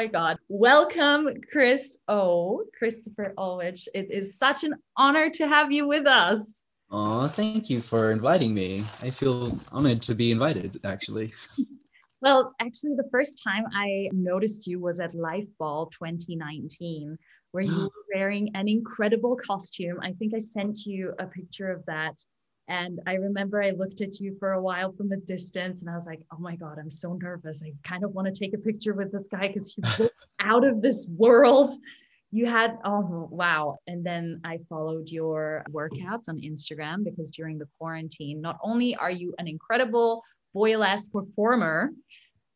Oh my God. Welcome, Chris O. Christopher Olwage. It is such an honor to have you with us. Oh, thank you for inviting me. I feel honored to be invited, actually. Well, actually, the first time I noticed you was at Life Ball 2019, where you were wearing an incredible costume. I think I sent you a picture of that. And I remember I looked at you for a while from a distance and I was like, oh my God, I'm so nervous. I kind of want to take a picture with this guy because he's out of this world you had oh wow and then i followed your workouts on instagram because during the quarantine not only are you an incredible boylesque performer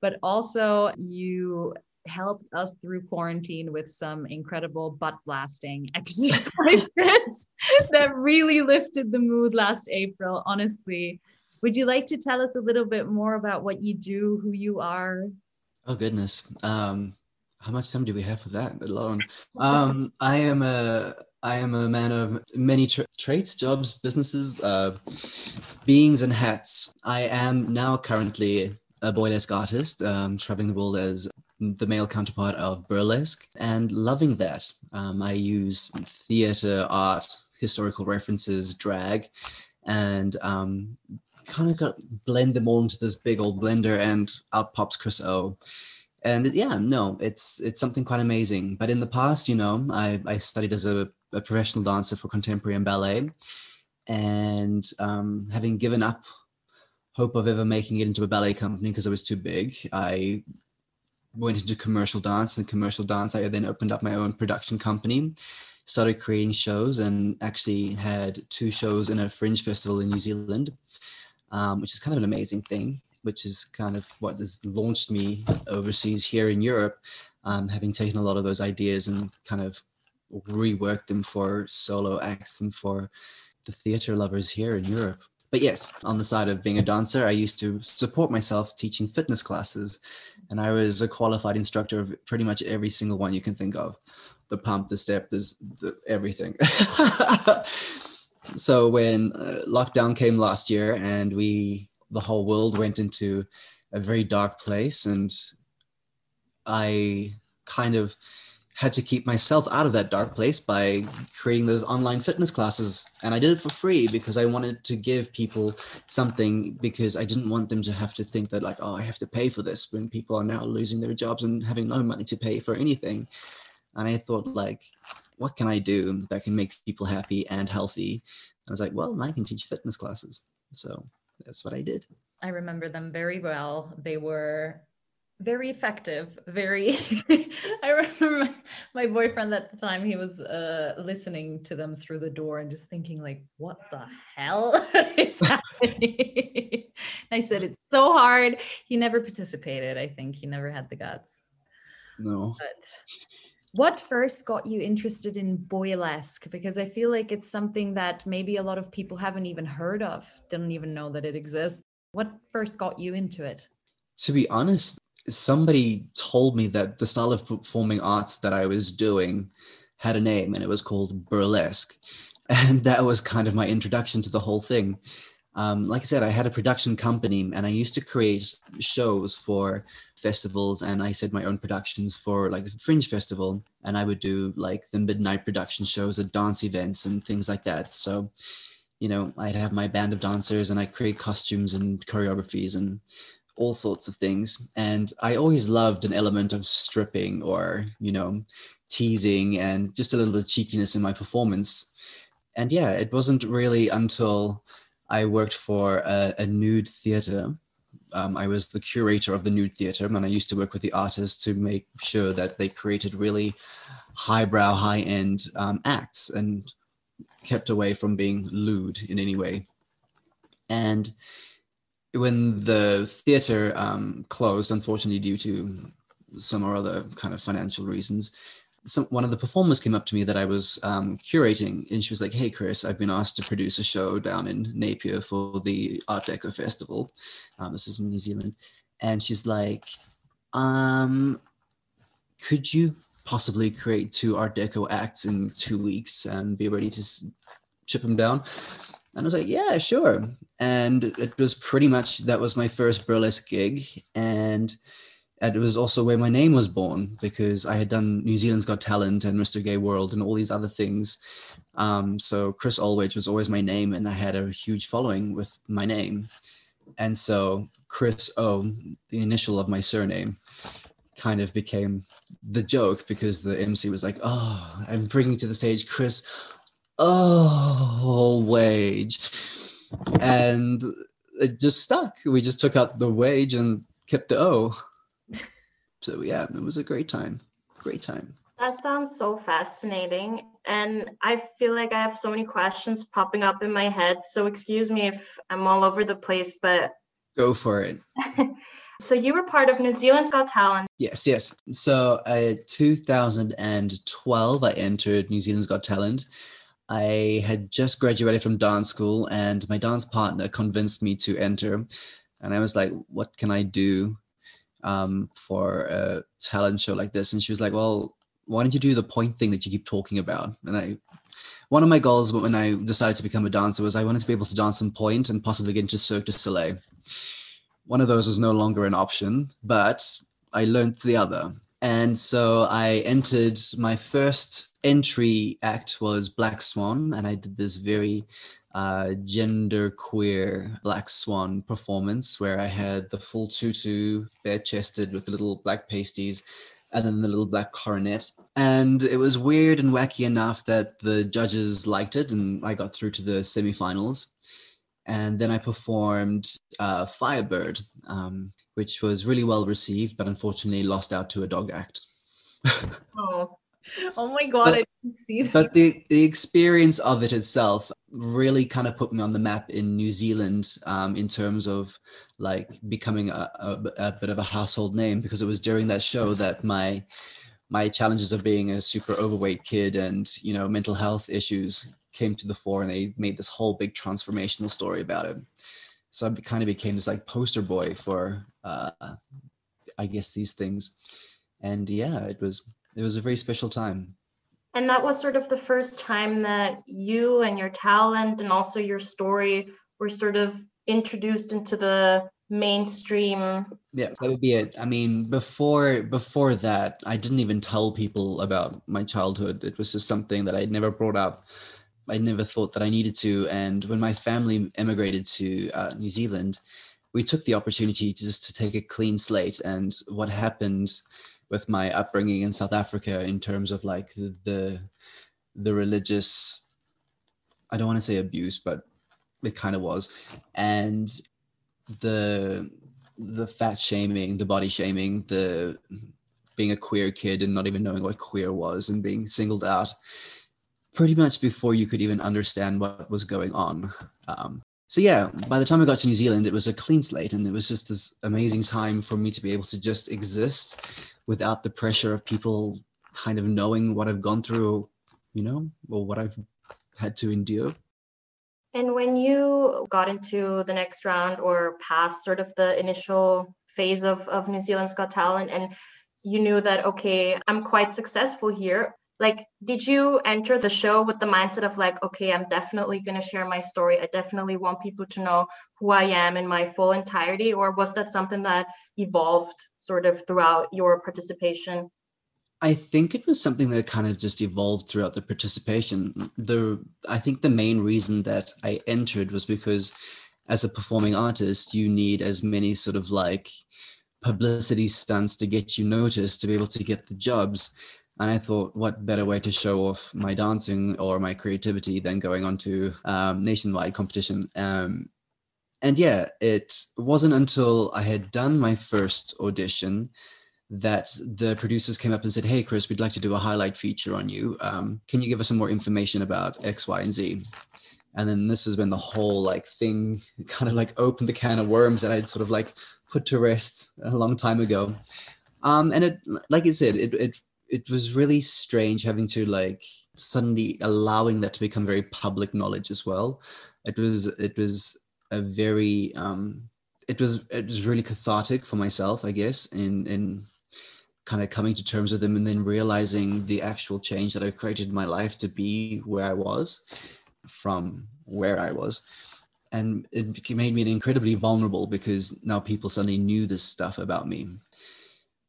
but also you helped us through quarantine with some incredible butt blasting exercises that really lifted the mood last april honestly. Would you like to tell us a little bit more about what you do who you are? Oh goodness. Um how much time do we have for that? Alone? Um, I am a I am a man of many tra- traits, jobs, businesses, uh, beings, and hats. I am now currently a boylesque artist, um, traveling the world as the male counterpart of burlesque, and loving that. Um, I use theater, art, historical references, drag, and um, kind of blend them all into this big old blender, and out pops Chris O and yeah no it's it's something quite amazing but in the past you know i, I studied as a, a professional dancer for contemporary and ballet and um, having given up hope of ever making it into a ballet company because it was too big i went into commercial dance and commercial dance i then opened up my own production company started creating shows and actually had two shows in a fringe festival in new zealand um, which is kind of an amazing thing which is kind of what has launched me overseas here in Europe, um, having taken a lot of those ideas and kind of reworked them for solo acts and for the theater lovers here in Europe. But yes, on the side of being a dancer, I used to support myself teaching fitness classes. And I was a qualified instructor of pretty much every single one you can think of the pump, the step, the, the everything. so when uh, lockdown came last year and we the whole world went into a very dark place and i kind of had to keep myself out of that dark place by creating those online fitness classes and i did it for free because i wanted to give people something because i didn't want them to have to think that like oh i have to pay for this when people are now losing their jobs and having no money to pay for anything and i thought like what can i do that can make people happy and healthy and i was like well i can teach fitness classes so that's what I did. I remember them very well. They were very effective very i remember my, boyfriend at the time he was uh, listening to them through the door and just thinking like what the hell is happening i said it's so hard he never participated i think he never had the guts no but what first got you interested in boylesque? Because I feel like it's something that maybe a lot of people haven't even heard of, didn't even know that it exists. What first got you into it? To be honest, somebody told me that the style of performing arts that I was doing had a name and it was called burlesque. And that was kind of my introduction to the whole thing. Um, like I said, I had a production company and I used to create shows for festivals and I said my own productions for like the Fringe Festival. And I would do like the midnight production shows at dance events and things like that. So, you know, I'd have my band of dancers and I create costumes and choreographies and all sorts of things. And I always loved an element of stripping or, you know, teasing and just a little bit of cheekiness in my performance. And yeah, it wasn't really until I worked for a, a nude theater. Um, I was the curator of the nude theater, and I used to work with the artists to make sure that they created really highbrow, high end um, acts and kept away from being lewd in any way. And when the theater um, closed, unfortunately, due to some or other kind of financial reasons, some, one of the performers came up to me that I was um, curating, and she was like, "Hey, Chris, I've been asked to produce a show down in Napier for the Art Deco Festival. Um, this is in New Zealand." And she's like, um, "Could you possibly create two Art Deco acts in two weeks and be ready to ship them down?" And I was like, "Yeah, sure." And it was pretty much that was my first burlesque gig, and it was also where my name was born because I had done New Zealand's Got Talent and Mr. Gay World and all these other things. Um, so Chris Olwage was always my name, and I had a huge following with my name. And so Chris O, the initial of my surname, kind of became the joke because the MC was like, "Oh, I'm bringing to the stage Chris Oh wage," and it just stuck. We just took out the wage and kept the O. So yeah, it was a great time. Great time. That sounds so fascinating. And I feel like I have so many questions popping up in my head. So excuse me if I'm all over the place, but go for it. so you were part of New Zealand's Got Talent. Yes, yes. So uh, 2012, I entered New Zealand's Got Talent. I had just graduated from dance school, and my dance partner convinced me to enter. And I was like, "What can I do um, for a talent show like this?" And she was like, "Well, why don't you do the point thing that you keep talking about? And I, one of my goals when I decided to become a dancer was I wanted to be able to dance on point and possibly get into Cirque du Soleil. One of those is no longer an option, but I learned the other. And so I entered my first entry act was Black Swan, and I did this very uh, gender queer Black Swan performance where I had the full tutu, bare chested with the little black pasties, and then the little black coronet. And it was weird and wacky enough that the judges liked it, and I got through to the semifinals. And then I performed uh, Firebird, um, which was really well received, but unfortunately lost out to a dog act. oh. oh my god, but, I didn't see that. But the, the experience of it itself really kind of put me on the map in New Zealand um, in terms of like becoming a, a, a, bit of a household name because it was during that show that my my challenges of being a super overweight kid and you know mental health issues came to the fore and they made this whole big transformational story about it so i kind of became this like poster boy for uh, i guess these things and yeah it was it was a very special time. And that was sort of the first time that you and your talent and also your story were sort of introduced into the mainstream. Yeah that would be it. I mean before before that i didn't even tell people about my childhood. It was just something that i'd never brought up. I never thought that i needed to. And when my family immigrated to uh, new zealand we took the opportunity to just to take a clean slate. And what happened with my upbringing in South Africa in terms of like the the, the religious I don't want to say abuse, but it kind of was, and the the fat shaming, the body shaming, the being a queer kid and not even knowing what queer was and being singled out pretty much before you could even understand what was going on. Um, so yeah, by the time I got to New Zealand, it was a clean slate, and it was just this amazing time for me to be able to just exist without the pressure of people kind of knowing what I've gone through, you know, or what I've had to endure. And when you got into the next round or past sort of the initial phase of, of New Zealand's Got Talent, and you knew that, okay, I'm quite successful here, like, did you enter the show with the mindset of, like, okay, I'm definitely going to share my story? I definitely want people to know who I am in my full entirety? Or was that something that evolved sort of throughout your participation? I think it was something that kind of just evolved throughout the participation. The I think the main reason that I entered was because as a performing artist, you need as many sort of like publicity stunts to get you noticed to be able to get the jobs. And I thought, what better way to show off my dancing or my creativity than going on to um, nationwide competition? Um, and yeah, it wasn't until I had done my first audition that the producers came up and said, "Hey, Chris, we'd like to do a highlight feature on you. Um, can you give us some more information about X, Y, and Z?" And then this has been the whole like thing, kind of like opened the can of worms that I'd sort of like put to rest a long time ago. Um, and it, like I said, it it it was really strange having to like suddenly allowing that to become very public knowledge as well. It was it was a very um, it was it was really cathartic for myself, I guess, in in kind of coming to terms with them and then realizing the actual change that I've created in my life to be where I was from where I was. And it made me incredibly vulnerable because now people suddenly knew this stuff about me.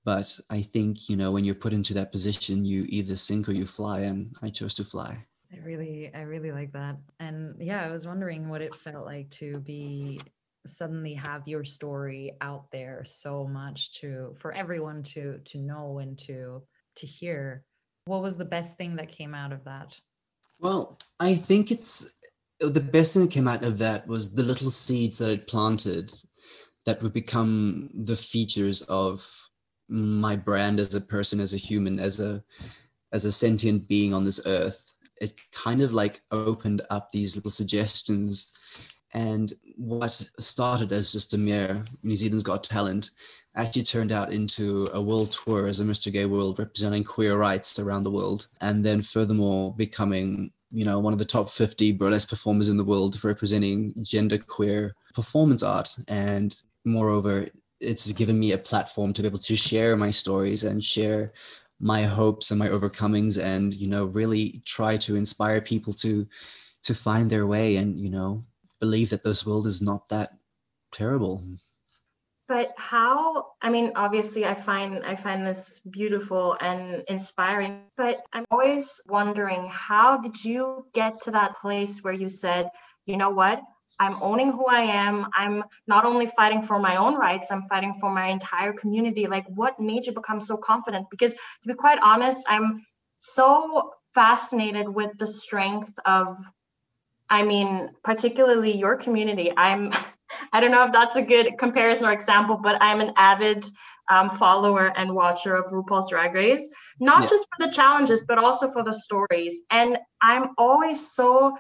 But I think, you know, when you're put into that position, you either sink or you fly, and I chose to fly. I really, I really like that. And yeah, I was wondering what it felt like to be suddenly have your story out there so much to for everyone to to know and to to hear. What was the best thing that came out of that? Well, I think it's uh, the best thing that came out of that was the little seeds that it planted that would become the features of my brand as a person as a human as a as a sentient being on this earth it kind of like opened up these little suggestions. And what started as just a mere new zealand's got talent actually turned out into a world tour as a mr gay world representing queer rights around the world and then furthermore becoming you know one of the top 50 burlesque performers in the world representing gender queer performance art. And moreover it's given me a platform to be able to share my stories and share my hopes and my overcomings and you know really try to inspire people to to find their way and you know believe that this world is not that terrible. But how i mean obviously i find i find this beautiful and inspiring but i'm always wondering how did you get to that place where you said you know what I'm owning who I am. I'm not only fighting for my own rights, I'm fighting for my entire community. Like, what made you become so confident? Because to be quite honest, I'm so fascinated with the strength of, I mean, particularly your community. I'm, I don't know if that's a good comparison or example, but I'm an avid um, follower and watcher of RuPaul's Drag Race, not yeah. just for the challenges, but also for the stories. And I'm always so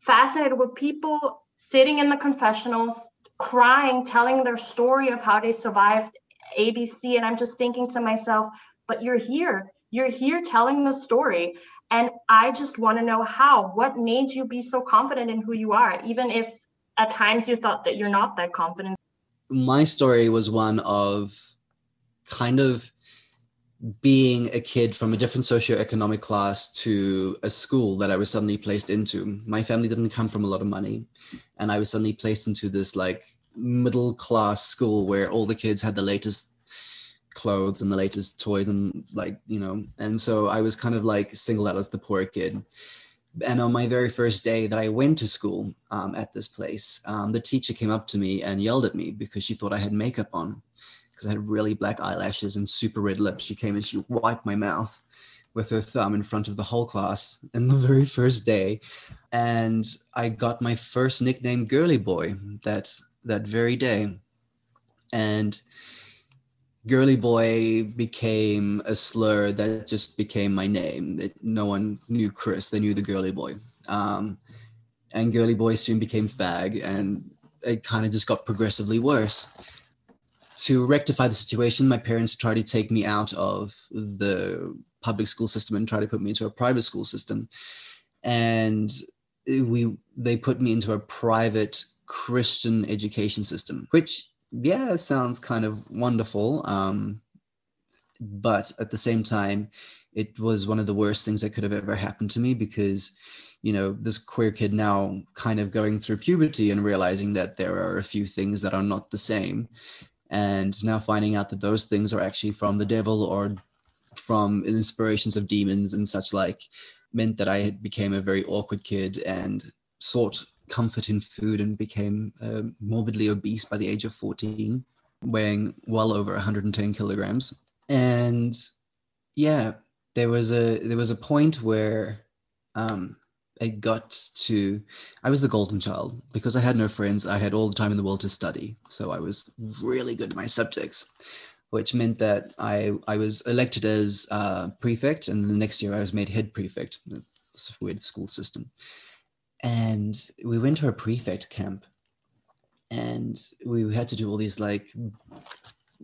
fascinated with people sitting in the confessionals, crying, telling their story of how they survived ABC. And I'm just thinking to myself, but you're here. You're here telling the story. And I just want to know how. What made you be so confident in who you are, even if at times you thought that you're not that confident? My story was one of kind of being a kid from a different socioeconomic class to a school that I was suddenly placed into. My family didn't come from a lot of money, and I was suddenly placed into this like middle class school where all the kids had the latest clothes and the latest toys and like you know and so i was kind of like singled out as the poor kid and on my very first day that i went to school um, at this place um, the teacher came up to me and yelled at me because she thought i had makeup on because I had really black eyelashes and super red lips. She came and she wiped my mouth with her thumb in front of the whole class in the very first day. And I got my first nickname Girly Boy that that very day. And Girly Boy became a slur that just became my name. It, no one knew Chris, they knew the Girly Boy. Um, and Girly Boy soon became Fag, and it kind of just got progressively worse to rectify the situation, my parents tried to take me out of the public school system and try to put me into a private school system. And we they put me into a private Christian education system, which yeah sounds kind of wonderful. Um, but at the same time, it was one of the worst things that could have ever happened to me because you know this queer kid now kind of going through puberty and realizing that there are a few things that are not the same and now finding out that those things are actually from the devil or from inspirations of demons and such like meant that I became a very awkward kid and sought comfort in food and became uh, morbidly obese by the age of 14, weighing well over 110 kilograms. And yeah, there was a there was a point where um, I got to, I was the golden child because I had no friends. I had all the time in the world to study. So I was really good at my subjects, which meant that I, I was elected as uh, prefect. And the next year I was made head prefect. It's a weird school system. And we went to a prefect camp and we had to do all these like,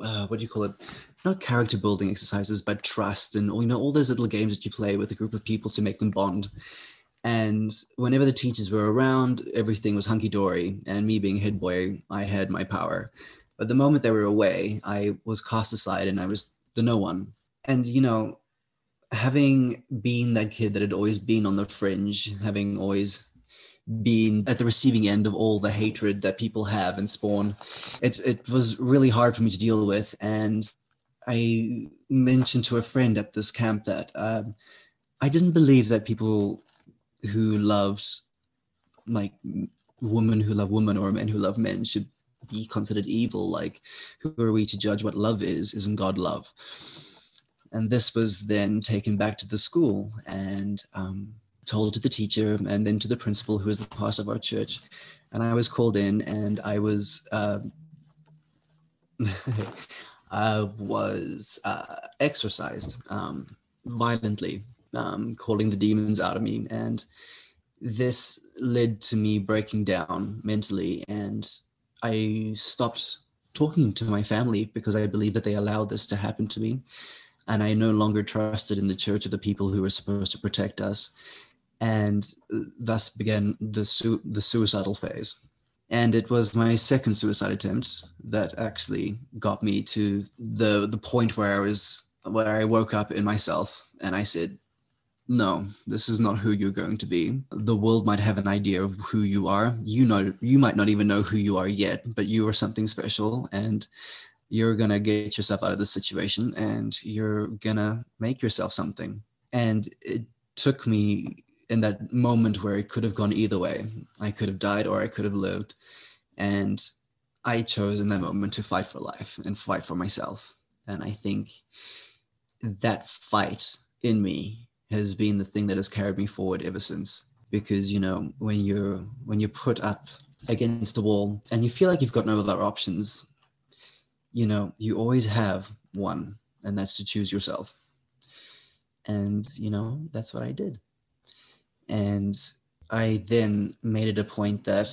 uh, what do you call it? Not character building exercises, but trust and all you know all those little games that you play with a group of people to make them bond. And whenever the teachers were around, everything was hunky dory. And me being head boy, I had my power. But the moment they were away, I was cast aside and I was the no one. And, you know, having been that kid that had always been on the fringe, having always been at the receiving end of all the hatred that people have and spawn, it, it was really hard for me to deal with. And I mentioned to a friend at this camp that um, I didn't believe that people who loved like women who love women or men who love men should be considered evil. Like, who are we to judge what love is? Isn't God love? And this was then taken back to the school and um, told to the teacher and then to the principal, who is the pastor of our church. And I was called in and I was. Uh, I was uh, exorcised um, violently, um, calling the demons out of me. And this led to me breaking down mentally. And I stopped talking to my family because I believed that they allowed this to happen to me. And I no longer trusted in the church of the people who were supposed to protect us. And thus began the, su- the suicidal phase and it was my second suicide attempt that actually got me to the the point where I was where I woke up in myself and I said, "No, this is not who you're going to be. The world might have an idea of who you are. You know, you might not even know who you are yet, but you are something special, and you're gonna get yourself out of this situation, and you're gonna make yourself something." And it took me in that moment where it could have gone either way. I could have died or I could have lived. And I chose in that moment to fight for life and fight for myself. And I think that fight in me has been the thing that has carried me forward ever since. Because, you know, when you're when you're put up against the wall and you feel like you've got no other options, you know, you always have one, and that's to choose yourself. And, you know, that's what I did. And I then made it a point that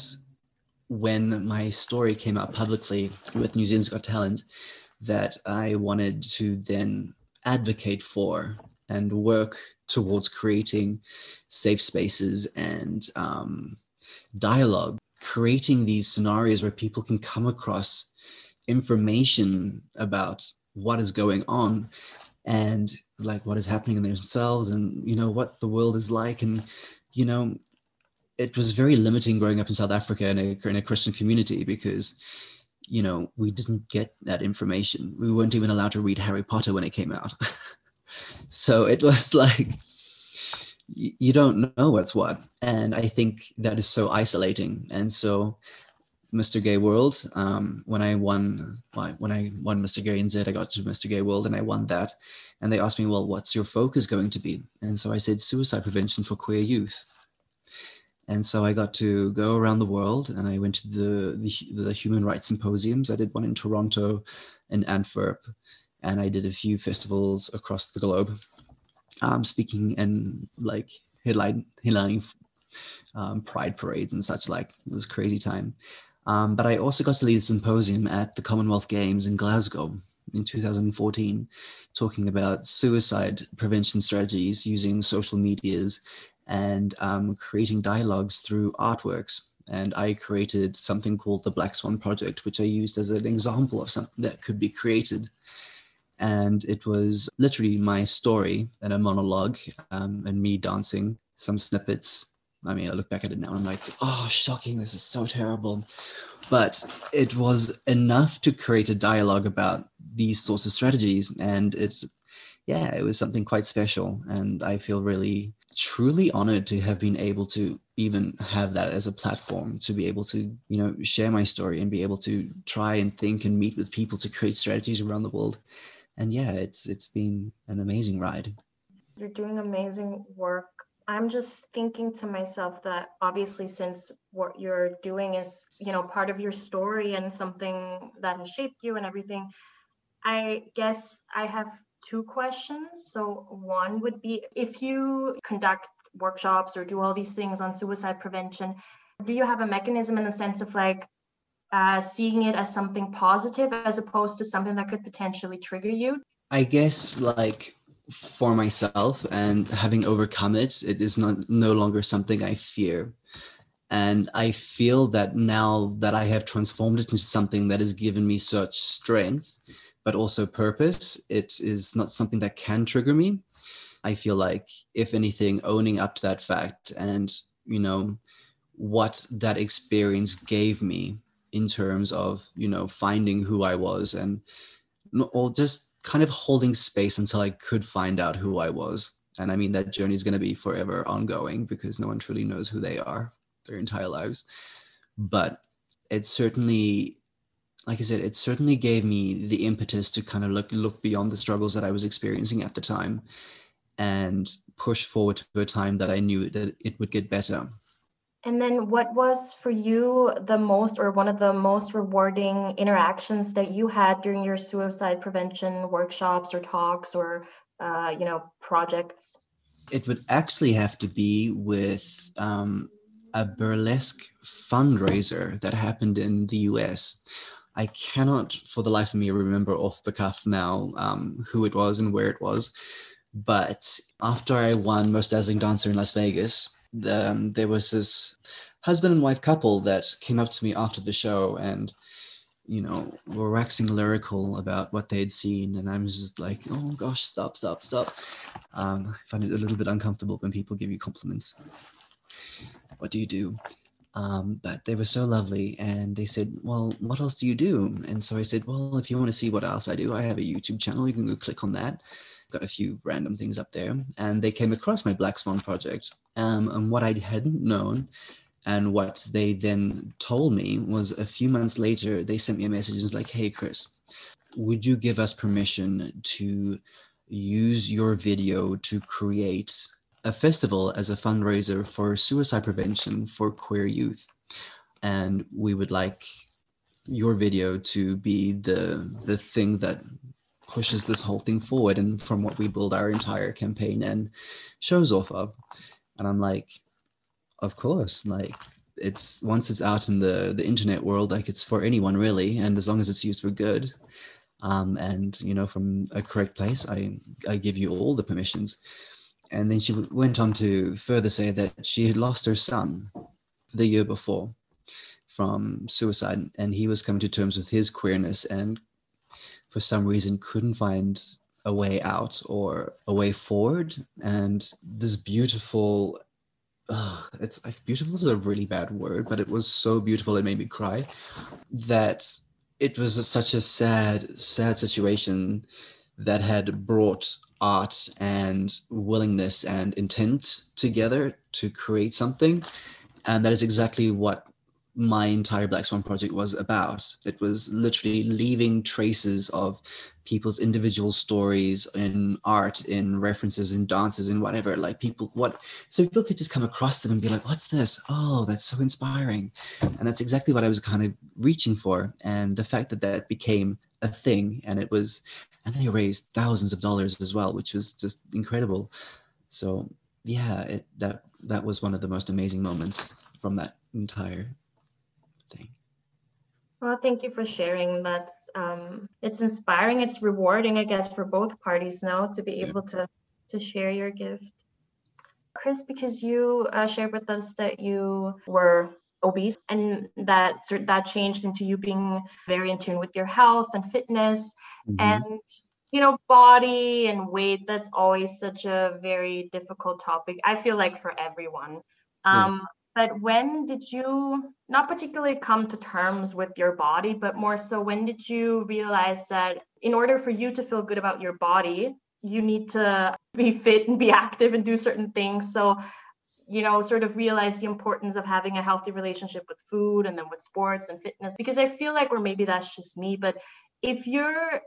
when my story came out publicly with New Zealand's Got Talent, that I wanted to then advocate for and work towards creating safe spaces and um, dialogue, creating these scenarios where people can come across information about what is going on and like what is happening in themselves and you know what the world is like. And you know it was very limiting growing up in south africa in a, in a christian community because you know we didn't get that information. We weren't even allowed to read harry potter when it came out so it was like you don't know what's what and i think that is so isolating and so Mr. Gay World. Um, when I won, when I won Mr. Gay NZ, I got to Mr. Gay World and I won that. And they asked me, well, what's your focus going to be? And so I said, suicide prevention for queer youth. And so I got to go around the world and I went to the, the, the human rights symposiums. I did one in Toronto and Antwerp, and I did a few festivals across the globe, um, speaking and like headline, headlining um, pride parades and such like. It was crazy time. Um, but I also got to lead a symposium at the Commonwealth Games in Glasgow in 2014, talking about suicide prevention strategies using social medias and um, creating dialogues through artworks. And I created something called the Black Swan Project, which I used as an example of something that could be created. And it was literally my story and a monologue um, and me dancing some snippets I mean, I look back at it now and I'm like, oh, shocking. This is so terrible. But it was enough to create a dialogue about these sorts of strategies. And it's, yeah, it was something quite special. And I feel really, truly honored to have been able to even have that as a platform to be able to, you know, share my story and be able to try and think and meet with people to create strategies around the world. And yeah, it's it's been an amazing ride. You're doing amazing work I'm just thinking to myself that obviously, since what you're doing is, you know, part of your story and something that has shaped you and everything, I guess I have two questions. So, one would be if you conduct workshops or do all these things on suicide prevention, do you have a mechanism in the sense of like uh, seeing it as something positive as opposed to something that could potentially trigger you? I guess like for myself and having overcome it it is not no longer something i fear and i feel that now that i have transformed it into something that has given me such strength but also purpose it is not something that can trigger me i feel like if anything owning up to that fact and you know what that experience gave me in terms of you know finding who i was and or just kind of holding space until I could find out who I was. And I mean, that journey is going to be forever ongoing because no one truly knows who they are their entire lives. But it certainly, like I said, it certainly gave me the impetus to kind of look look beyond the struggles that I was experiencing at the time, and push forward to a time that I knew that it would get better. And then, what was for you the most, or one of the most rewarding interactions that you had during your suicide prevention workshops or talks or, uh, you know, projects? It would actually have to be with um, a burlesque fundraiser that happened in the US. I cannot, for the life of me, remember off the cuff now um, who it was and where it was. But after I won Most Dazzling Dancer in Las Vegas, um, there was this husband and wife couple that came up to me after the show and you know were waxing lyrical about what they had seen. And i was just like oh gosh stop stop stop. Um, i find it a little bit uncomfortable when people give you compliments. What do you do? Um, but they were so lovely and they said well what else do you do? And so i said well if you want to see what else i do i have a youtube channel. You can go click on that got a few random things up there and they came across my black swan project um, and what I hadn't known and what they then told me was a few months later, they sent me a message and was like, hey, Chris, would you give us permission to use your video to create a festival as a fundraiser for suicide prevention for queer youth? And we would like your video to be the the thing that pushes this whole thing forward and from what we build our entire campaign and shows off of. And i'm like of course like it's once it's out in the the internet world like it's for anyone really. And as long as it's used for good um, and you know from a correct place i i give you all the permissions. And then she went on to further say that she had lost her son the year before from suicide and he was coming to terms with his queerness and for some reason couldn't find a way out or a way forward. And this beautiful uh, it's like beautiful is a really bad word but it was so beautiful it made me cry that it was a, such a sad sad situation that had brought art and willingness and intent together to create something. And that is exactly what my entire Black Swan project was about. It was literally leaving traces of people's individual stories in art, in references, in dances, in whatever. Like people, what so people could just come across them and be like, "What's this? Oh, that's so inspiring," and that's exactly what I was kind of reaching for. And the fact that that became a thing, and it was, and they raised thousands of dollars as well, which was just incredible. So yeah, it that that was one of the most amazing moments from that entire. Well, thank you for sharing. That's um, it's inspiring. It's rewarding, I guess, for both parties now to be able to to share your gift. Chris, because you uh, shared with us that you were obese and that that changed into you being very in tune with your health and fitness mm-hmm. and you know body and weight that's always such a very difficult topic i feel like for everyone um, but when did you not particularly come to terms with your body, but more so when did you realize that in order for you to feel good about your body, you need to be fit and be active and do certain things? So, you know, sort of realize the importance of having a healthy relationship with food and then with sports and fitness. Because I feel like, or maybe that's just me, but if you're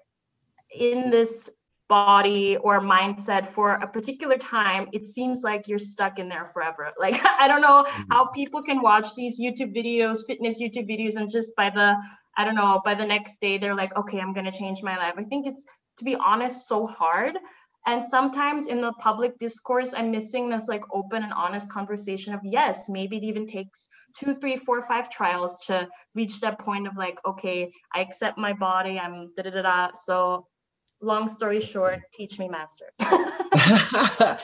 in this body or mindset for a particular time, it seems like you're stuck in there forever. Like, I don't know mm-hmm. how people can watch these YouTube videos, fitness YouTube videos, and just by the, I don't know, by the next day, they're like, okay, I'm going to change my life. I think it's, to be honest, so hard. And sometimes in the public discourse, I'm missing this like open and honest conversation of yes, maybe it even takes two, three, four, five trials to reach that point of like, okay, I accept my body, I'm da da da da. So long story short, teach me master.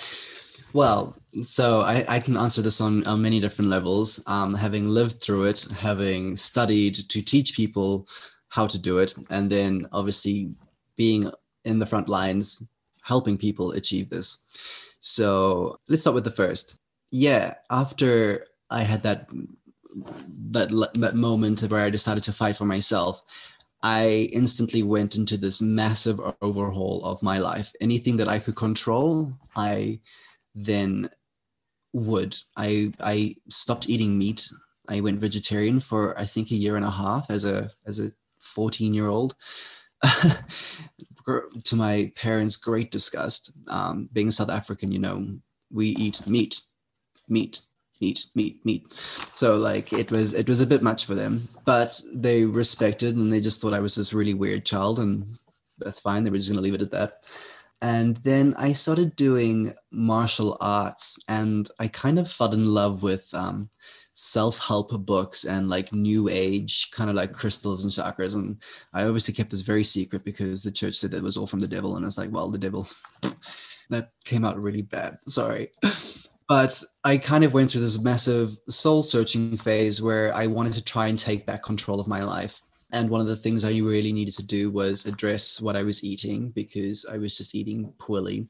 well, so I, I, can answer this on, on many different levels. Um, having lived through it, having studied to teach people how to do it, and then obviously being in the front lines, helping people achieve this. So let's start with the first. Yeah, after I had that that that moment where I decided to fight for myself, I instantly went into this massive overhaul of my life. Anything that I could control, I then would. I I stopped eating meat. I went vegetarian for I think a year and a half as a as a 14 year old. to my parents' great disgust, um, being South African, you know, we eat meat, meat, meat, meat, meat. So like it was it was a bit much for them, but they respected and they just thought I was this really weird child, and that's fine. They were just gonna leave it at that. And then I started doing martial arts, and I kind of fell in love with um, self-help books and like new age kind of like crystals and chakras and i obviously kept this very secret because the church said that it was all from the devil and i was like well the devil that came out really bad sorry but i kind of went through this massive soul searching phase where i wanted to try and take back control of my life and one of the things i really needed to do was address what i was eating because i was just eating poorly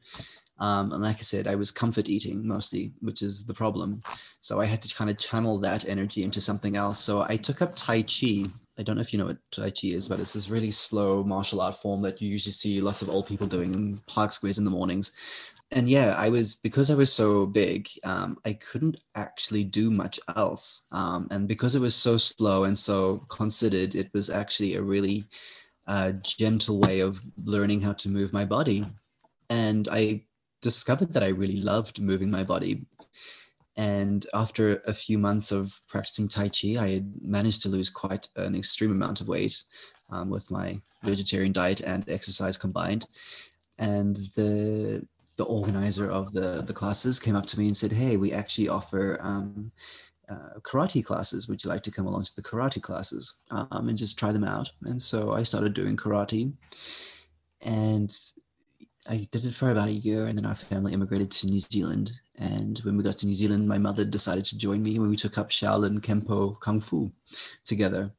um, and like I said, I was comfort eating mostly, which is the problem. So I had to kind of channel that energy into something else. So I took up Tai Chi. I don't know if you know what Tai Chi is, but it's this really slow martial art form that you usually see lots of old people doing in park squares in the mornings. And yeah, I was because I was so big, um, I couldn't actually do much else. Um, and because it was so slow and so considered, it was actually a really uh, gentle way of learning how to move my body. And I discovered that I really loved moving my body. And after a few months of practicing Tai Chi, I had managed to lose quite an extreme amount of weight um, with my vegetarian diet and exercise combined. And the the organizer of the the classes came up to me and said, "Hey, we actually offer um, uh, karate classes. Would you like to come along to the karate classes um, and just try them out?" And so I started doing karate, and I did it for about a year, and then our family immigrated to New Zealand. And when we got to New Zealand, my mother decided to join me when we took up Shaolin Kempo Kung Fu together.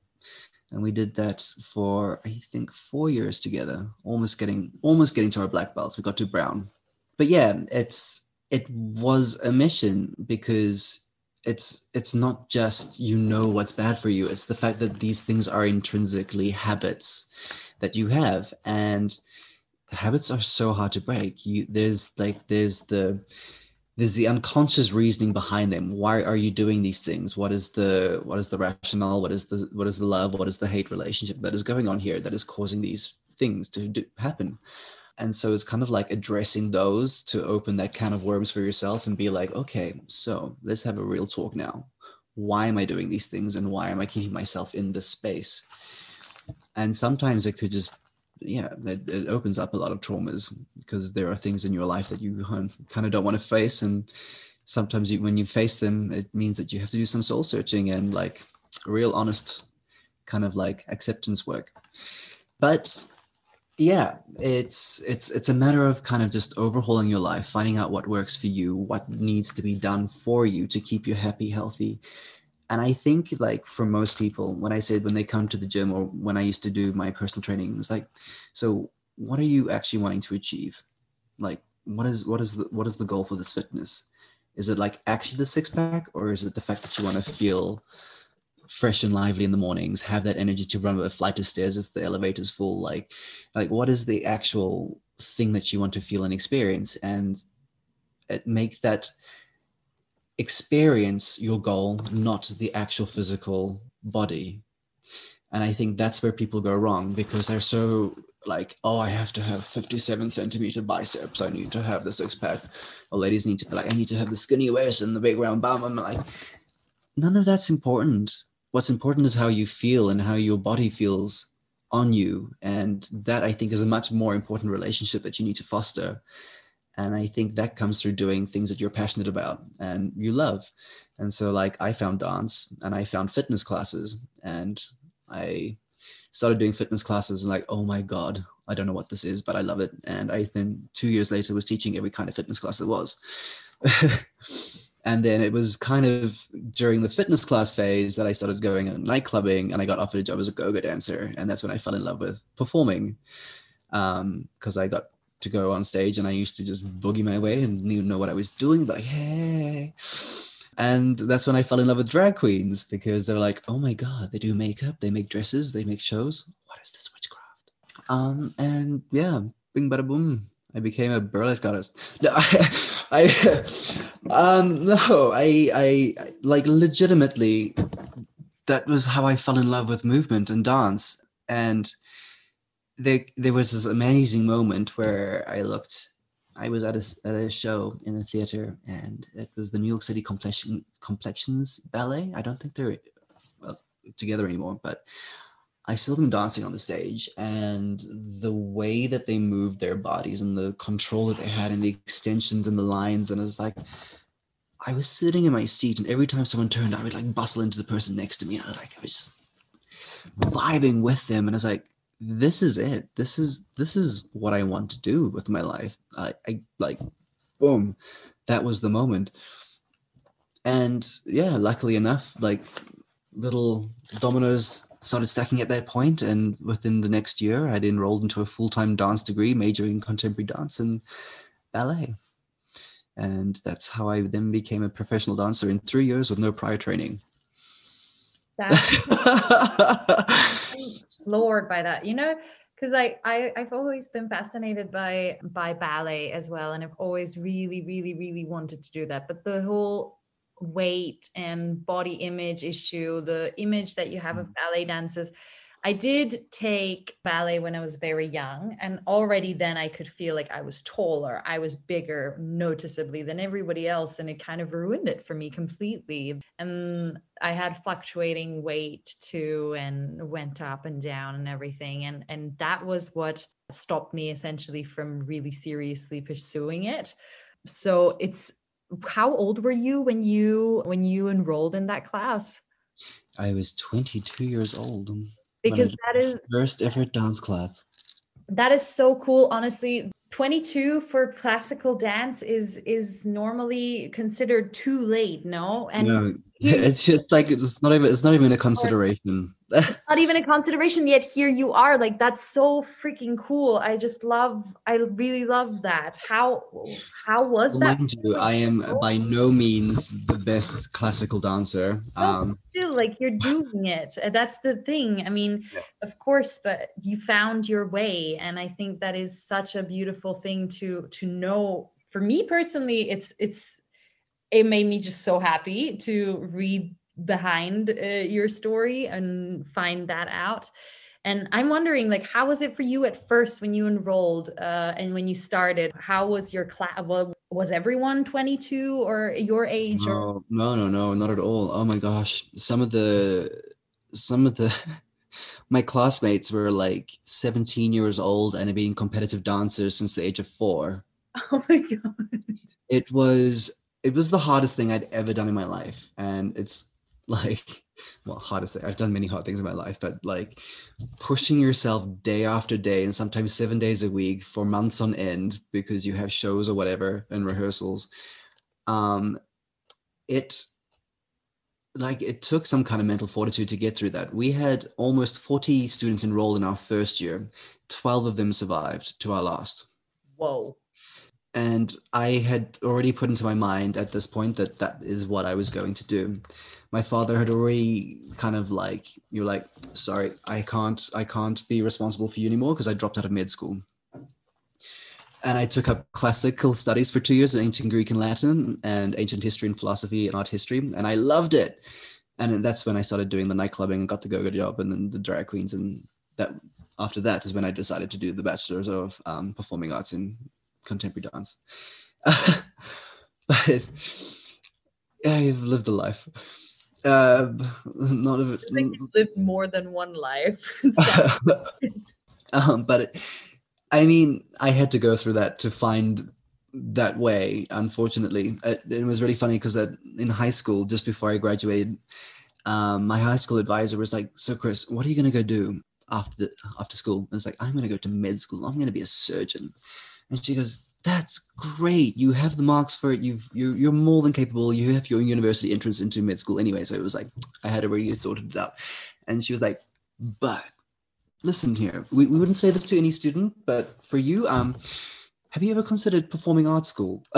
And we did that for I think four years together, almost getting almost getting to our black belts. We got to brown. But yeah, it's it was a mission because it's it's not just you know what's bad for you. It's the fact that these things are intrinsically habits that you have. And habits are so hard to break you there's like there's the there's the unconscious reasoning behind them why are you doing these things what is the what is the rationale what is the what is the love what is the hate relationship that is going on here that is causing these things to do, happen and so it's kind of like addressing those to open that can of worms for yourself and be like okay so let's have a real talk now why am i doing these things and why am i keeping myself in this space and sometimes it could just yeah, it, it, opens up a lot of traumas because there are things in your life that you kind of don't want to face. And sometimes you, when you face them, it means that you have to do some soul searching and like real honest kind of like acceptance work. But yeah, it's it's it's a matter of kind of just overhauling your life, finding out what works for you, what needs to be done for you to keep you happy, healthy, and I think like for most people, when I said when they come to the gym or when I used to do my personal training, it's like, so what are you actually wanting to achieve? Like, what is what is the what is the goal for this fitness? Is it like actually the six pack, or is it the fact that you want to feel fresh and lively in the mornings, have that energy to run up a flight of stairs if the elevator's full? Like, like what is the actual thing that you want to feel and experience, and make that experience your goal, not the actual physical body. And I think that's where people go wrong because they're so like, oh, I have to have 57 centimeter biceps. I need to have the six pack. Or ladies need to be like, I need to have the skinny waist and the big round bum. I'm like, none of that's important. What's important is how you feel and how your body feels on you. And that I think is a much more important relationship that you need to foster. And i think that comes through doing things that you're passionate about and you love. And so like i found dance and i found fitness classes and i started doing fitness classes and like oh my god i don't know what this is but i love it. And i then two years later was teaching every kind of fitness class there was and then it was kind of during the fitness class phase that i started going on night clubbing and i got offered a job as a go-go dancer and that's when i fell in love with performing because um, i got to go on stage and I used to just boogie my way and didn't even know what I was doing, but like, hey. And that's when I fell in love with drag queens because they're like, oh my God, they do makeup, they make dresses, they make shows. What is this witchcraft? Um, and yeah, bing bada boom. I became a burlesque artist. No, I, I um, no, I, I, like legitimately, that was how I fell in love with movement and dance. And there, there was this amazing moment where I looked I was at a, at a show in a theater, and it was the New York City Complexion, Complexions Ballet. I don't think they're well, together anymore, but I saw them dancing on the stage, and the way that they moved their bodies and the control that they had, and the extensions and the lines, and it was like I was sitting in my seat, and every time someone turned, I would like bustle into the person next to me, and I, like I was just vibing with them, and I was like this is it. This is this is what i want to do with my life. I, I like boom that was the moment. And yeah luckily enough like little dominoes started stacking at that point and within the next year i'd enrolled into a full-time dance degree majoring in contemporary dance and ballet. And that's how i then became a professional dancer in three years with no prior training. Floored by that, you know, because I, I I've always been fascinated by by ballet as well, and I've always really, really, really wanted to do that. But the whole weight and body image issue, the image that you have of mm. ballet dancers, I did take ballet when I was very young, and already then I could feel like I was taller, I was bigger noticeably than everybody else, and it kind of ruined it for me completely. And I had fluctuating weight too, and went up and down and everything, and and that was what stopped me essentially from really seriously pursuing it. So it's how old were you when you when you enrolled in that class? I was 22 years old because that is first ever dance class. That is so cool. Honestly, 22 for classical dance is is normally considered too late, no? And no, it's just like it's not even it's not even a consideration. Not even a consideration yet here you are. Like that's so freaking cool. I just love i really love that. How how was that? Mind you, i am by no means the best classical dancer. Um still like you're doing it. That's the thing. I mean yeah. of course but you found your way and i think that is such a beautiful thing to to know. For me personally it's it's it made me just so happy to read behind uh, your story and find that out. And i'm wondering like how was it for you at first when you enrolled uh, and when you started? How was your class well, was everyone 22 or your age or? No no no not at all. Oh my gosh. Some of the some of the my classmates were like 17 years old and had been competitive dancers since the age of four. Oh my god. It was it was the hardest thing I'd ever done in my life. And it's like, well, hardest thing. I've done many hard things in my life, but like pushing yourself day after day and sometimes seven days a week for months on end because you have shows or whatever and rehearsals. Um, it like it took some kind of mental fortitude to get through that. We had almost 40 students enrolled in our first year. 12 of them survived to our last. Whoa and I had already put into my mind at this point that that is what I was going to do. My father had already kind of like, you're like, sorry, I can't, I can't be responsible for you anymore because I dropped out of med school. And I took up classical studies for two years in ancient Greek and Latin and ancient history and philosophy and art history. And I loved it. And that's when I started doing the nightclubbing and got the go-go job and then the drag queens. And that after that is when I decided to do the bachelor's of um, performing arts in contemporary dance. but yeah, you've lived a life. Uh, not of it. I think you've lived more than one life. um, but it, I mean, I had to go through that to find that way. Unfortunately, it, it was really funny because in high school, just before I graduated, um, my high school advisor was like, "So, Chris, what are you going to go do after the, after school?" And it's like, "I'm going to go to med school. I'm going to be a surgeon." And she goes, that's great. You have the marks for it. You've you're, you're more than capable. You have your university entrance into med school anyway. So it was like I had already sorted it out. And she was like, but listen here, we, we wouldn't say this to any student, but for you, um, have you ever considered performing art school?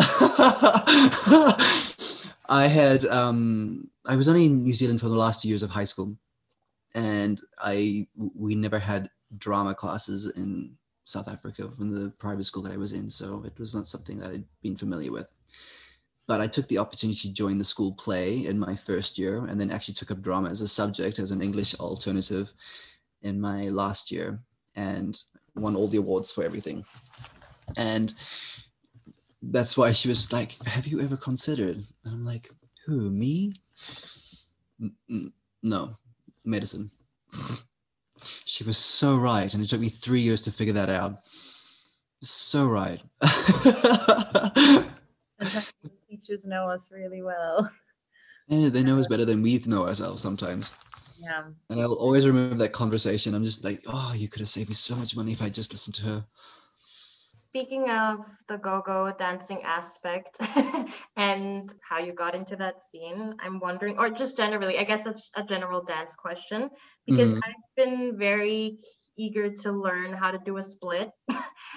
I had um, I was only in New Zealand for the last two years of high school, and I we never had drama classes in South Africa from the private school that I was in, so it was not something that I'd been familiar with. But I took the opportunity to join the school play in my first year, and then actually took up drama as a subject as an English alternative in my last year, and won all the awards for everything. And that's why she was like, "Have you ever considered?" And I'm like, "Who? Me? N- no, medicine." she was so right, and it took me three years to figure that out. So right. Sometimes teachers know us really well. Yeah, they know us better than we know ourselves sometimes. Yeah. And I'll always remember that conversation. I'm just like, oh, you could have saved me so much money if I just listened to her. Speaking of the go-go dancing aspect and how you got into that scene, I'm wondering, or just generally, I guess that's a general dance question because Mhm. I've been very eager to learn how to do a split.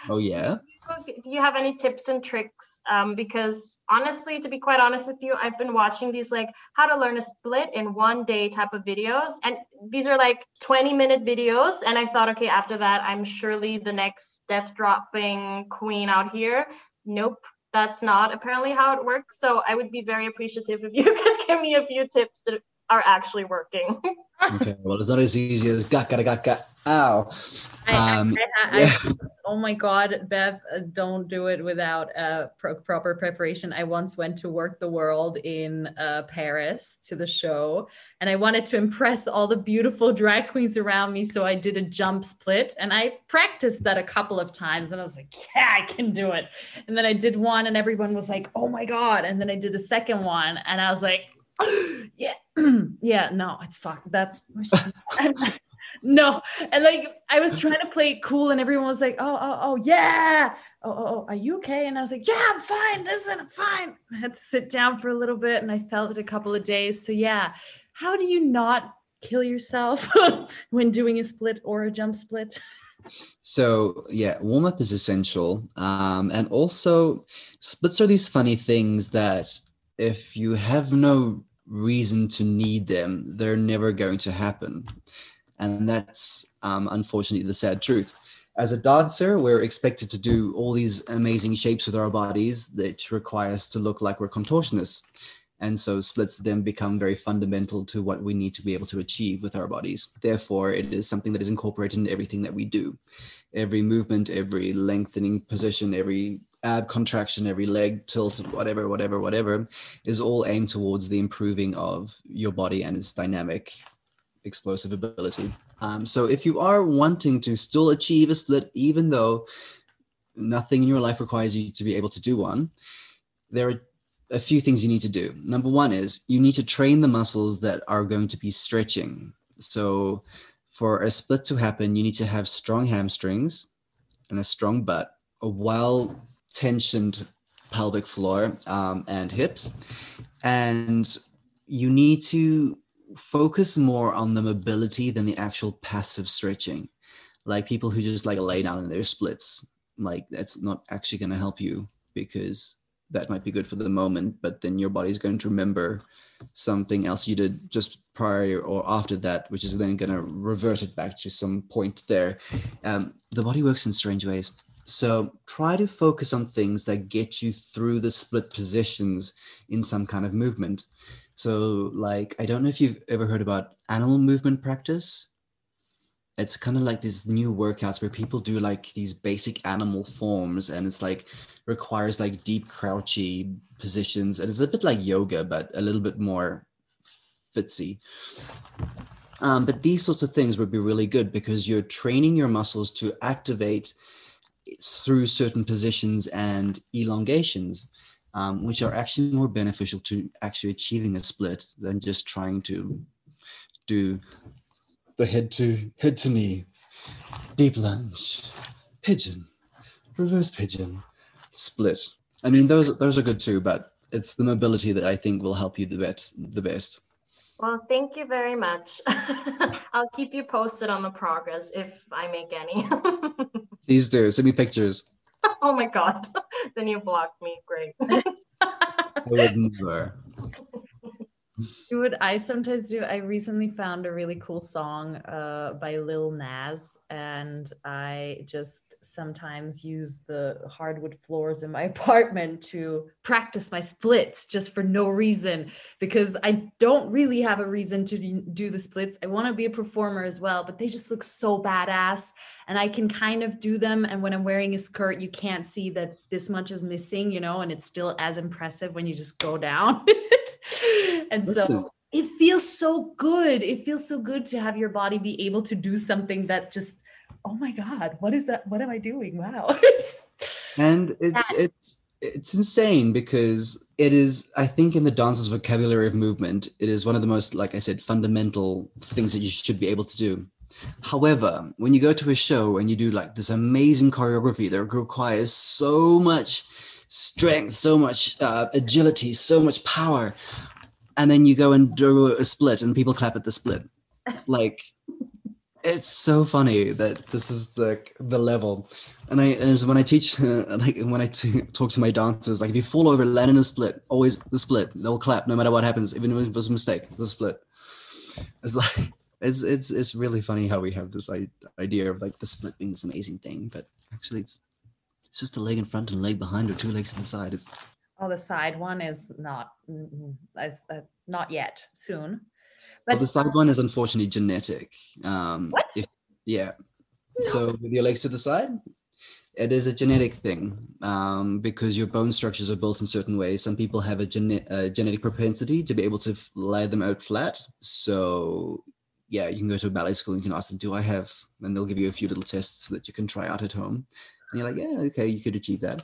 Oh yeah. do you have any tips and tricks? Um, because honestly, to be quite honest with you, I've been watching these like how to learn a split in one day type of videos. And these are like 20 minute videos. And I thought, okay, after that, I'm surely the next death dropping queen out here. Nope. That's not apparently how it works. So I would be very appreciative if you could give me a few tips that are actually working. Okay. Well, it's not as easy as gaka gaka. Ow. I, I- Um, I, I, yeah. oh my God, Bev, uh, don't do it without uh, pro- proper preparation. I once went to Werq the World in uh, Paris to the show, and I wanted to impress all the beautiful drag queens around me. So I did a jump split, and I practiced that a couple of times, and I was like, yeah, I can do it. And then I did one, and everyone was like, oh my God. And then I did a second one, and I was like, yeah, yeah, no, it's fuck. That's no. And like I was trying to play it cool, and everyone was like, oh, oh, oh, yeah. Oh, oh, oh, are you okay? And I was like, yeah, I'm fine. Listen, I'm fine. I had to sit down for a little bit and I felt it a couple of days. So yeah, how do you not kill yourself when doing a split or a jump split? So yeah, warm up is essential, um, and also splits are these funny things that if you have no reason to need them, they're never going to happen, and that's um, unfortunately the sad truth. As a dancer, we're expected to do all these amazing shapes with our bodies that require us to look like we're contortionists. And so splits then become very fundamental to what we need to be able to achieve with our bodies. Therefore, it is something that is incorporated in everything that we do. Every movement, every lengthening position, every ab contraction, every leg tilt, whatever, whatever, whatever, is all aimed towards the improving of your body and its dynamic explosive ability. Um, so if you are wanting to still achieve a split, even though nothing in your life requires you to be able to do one, there are a few things you need to do. Number one is you need to train the muscles that are going to be stretching. So for a split to happen, you need to have strong hamstrings and a strong butt, a well tensioned pelvic floor um, and hips. And you need to focus more on the mobility than the actual passive stretching. Like people who just like lay down in their splits, like that's not actually going to help you because that might be good for the moment, but then your body's going to remember something else you did just prior or after that, which is then going to revert it back to some point there. Um, the body works in strange ways. So try to focus on things that get you through the split positions in some kind of movement. So, like, I don't know if you've ever heard about animal movement practice. It's kind of like these new workouts where people do like these basic animal forms, and it's like requires like deep crouchy positions, and it's a bit like yoga, but a little bit more fitsy. Um, but these sorts of things would be really good because you're training your muscles to activate through certain positions and elongations, um, which are actually more beneficial to actually achieving a split than just trying to do the head to head to knee, deep lunge, pigeon, reverse pigeon, split. I mean, those those are good too, but it's the mobility that I think will help you the best. The best. Well, thank you very much. I'll keep you posted on the progress if I make any. Please do send me pictures. oh my God. then you blocked me. Great. I would never. What I sometimes do, I recently found a really cool song uh, by Lil Nas, and I just sometimes use the hardwood floors in my apartment to practice my splits just for no reason because I don't really have a reason to do the splits. I want to be a performer as well, but they just look so badass and I can kind of do them. And when I'm wearing a skirt, you can't see that this much is missing, you know, and it's still as impressive when you just go down. and Listen. so it feels so good. It feels so good to have your body be able to do something that just, oh my God, what is that? What am I doing? Wow. and it's, it's, it's insane because it is i think in the dance's vocabulary of movement it is one of the most like i said fundamental things that you should be able to do however when you go to a show and you do like this amazing choreography that requires so much strength so much uh, agility so much power and then you go and do a split and people clap at the split. Like it's so funny that this is the the level. And i and when i teach uh, like when I t- talk to my dancers like if you fall over land in a split always the split. They'll clap no matter what happens even if it was a mistake the split. It's like it's it's it's really funny how we have this idea of like the split being this amazing thing but actually it's it's just a leg in front and a leg behind or two legs to the side. It's Oh, the side one is not, as uh, not yet. Soon, but well, the side one is unfortunately genetic. Um, what? If, yeah. No. So with your legs to the side, it is a genetic thing um, because your bone structures are built in certain ways. Some people have a, gene- a genetic propensity to be able to f- lay them out flat. So yeah, you can go to a ballet school and you can ask them, "Do I have?" And they'll give you a few little tests that you can try out at home. And you're like, "Yeah, okay, you could achieve that."